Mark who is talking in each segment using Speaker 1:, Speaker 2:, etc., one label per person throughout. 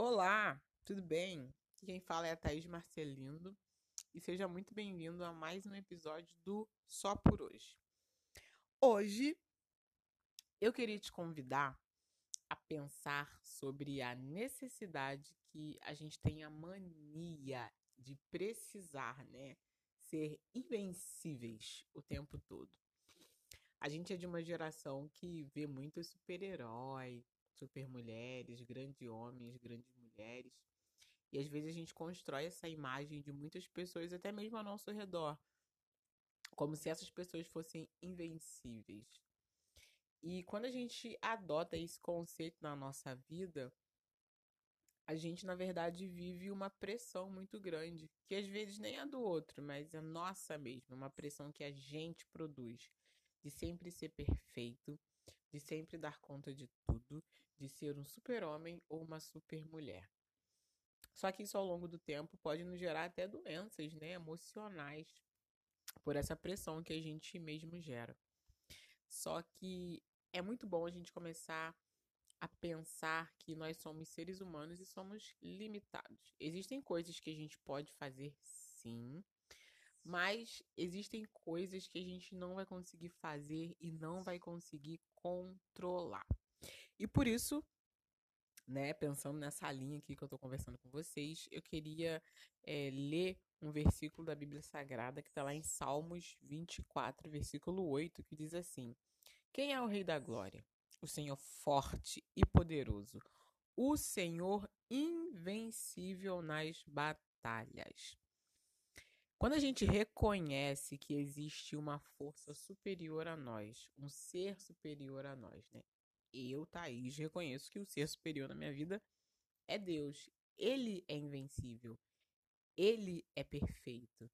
Speaker 1: Olá, tudo bem? Quem fala é a Thaís Marcelindo e seja muito bem-vindo a mais um episódio do Só por Hoje. Hoje eu queria te convidar a pensar sobre a necessidade que a gente tem a mania de precisar, né? Ser invencíveis o tempo todo. A gente é de uma geração que vê muito super-herói, super mulheres, grandes homens, grandes mulheres. E às vezes a gente constrói essa imagem de muitas pessoas, até mesmo ao nosso redor, como se essas pessoas fossem invencíveis. E quando a gente adota esse conceito na nossa vida, a gente na verdade vive uma pressão muito grande, que às vezes nem é do outro, mas é nossa mesmo, uma pressão que a gente produz de sempre ser perfeito, de sempre dar conta de tudo, de ser um super-homem ou uma super-mulher. Só que isso ao longo do tempo pode nos gerar até doenças, né, emocionais, por essa pressão que a gente mesmo gera. Só que é muito bom a gente começar a pensar que nós somos seres humanos e somos limitados. Existem coisas que a gente pode fazer sim, mas existem coisas que a gente não vai conseguir fazer e não vai conseguir controlar. E por isso, né, pensando nessa linha aqui que eu estou conversando com vocês, eu queria é, ler um versículo da Bíblia Sagrada que está lá em Salmos 24, versículo 8, que diz assim: Quem é o Rei da Glória? O Senhor forte e poderoso, o Senhor invencível nas batalhas. Quando a gente reconhece que existe uma força superior a nós, um ser superior a nós, né? Eu, Thaís, reconheço que o ser superior na minha vida é Deus. Ele é invencível. Ele é perfeito.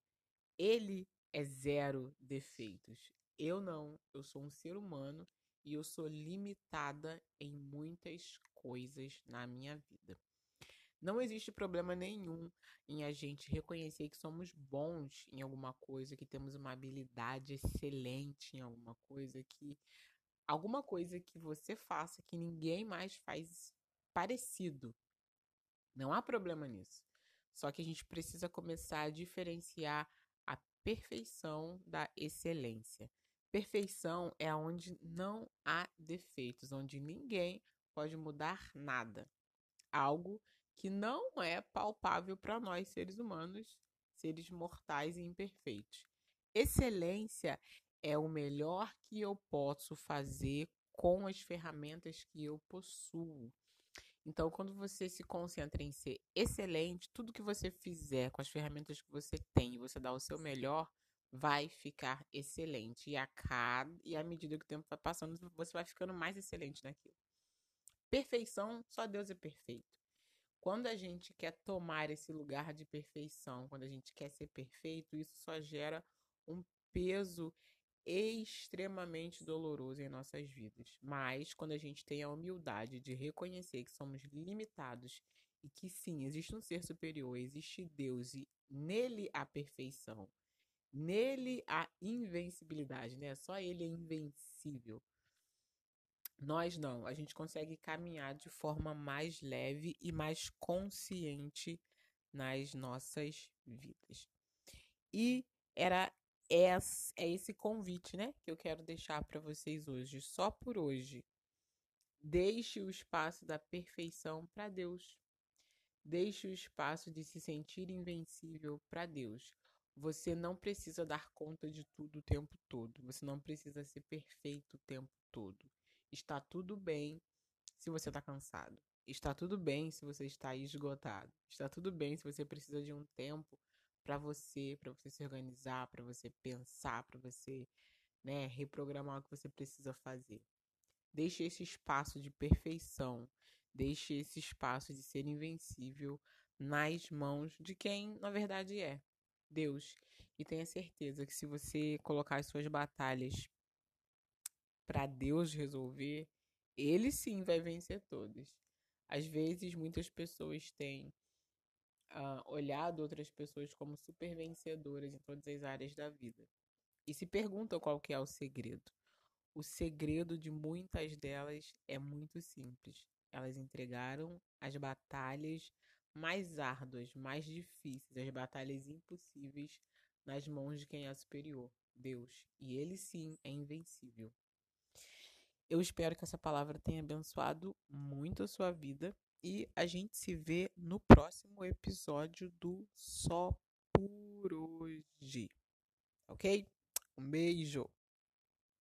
Speaker 1: Ele é zero defeitos. Eu não. Eu sou um ser humano e eu sou limitada em muitas coisas na minha vida. Não existe problema nenhum em a gente reconhecer que somos bons em alguma coisa, que temos uma habilidade excelente em alguma coisa, que alguma coisa que você faça que ninguém mais faz parecido. Não há problema nisso. Só que a gente precisa começar a diferenciar a perfeição da excelência. Perfeição é onde não há defeitos, onde ninguém pode mudar nada. Algo que não é palpável para nós, seres humanos, seres mortais e imperfeitos. Excelência é o melhor que eu posso fazer com as ferramentas que eu possuo. Então, quando você se concentra em ser excelente, tudo que você fizer com as ferramentas que você tem e você dá o seu melhor, vai ficar excelente. E a cada e à medida que o tempo vai passando, você vai ficando mais excelente naquilo. Perfeição, só Deus é perfeito. Quando a gente quer tomar esse lugar de perfeição, quando a gente quer ser perfeito, isso só gera um peso extremamente doloroso em nossas vidas. Mas quando a gente tem a humildade de reconhecer que somos limitados e que sim, existe um ser superior, existe Deus e nele a perfeição, nele a invencibilidade, né? Só ele é invencível. Nós não, a gente consegue caminhar de forma mais leve e mais consciente nas nossas vidas. E era esse, é esse convite, né, que eu quero deixar para vocês hoje, só por hoje. Deixe o espaço da perfeição para Deus. Deixe o espaço de se sentir invencível para Deus. Você não precisa dar conta de tudo o tempo todo. Você não precisa ser perfeito o tempo todo. Está tudo bem se você está cansado. Está tudo bem se você está esgotado. Está tudo bem se você precisa de um tempo para você, para você se organizar, para você pensar, para você, né, reprogramar o que você precisa fazer. Deixe esse espaço de perfeição, deixe esse espaço de ser invencível nas mãos de quem na verdade é Deus. E tenha certeza que se você colocar as suas batalhas para Deus resolver, ele sim vai vencer todas. Às vezes, muitas pessoas têm uh, olhado outras pessoas como super vencedoras em todas as áreas da vida e se perguntam qual que é o segredo. O segredo de muitas delas é muito simples. elas entregaram as batalhas mais árduas, mais difíceis, as batalhas impossíveis nas mãos de quem é superior, Deus. E ele sim é invencível. Eu espero que essa palavra tenha abençoado muito a sua vida e a gente se vê no próximo episódio do Só por hoje. Ok? Um beijo!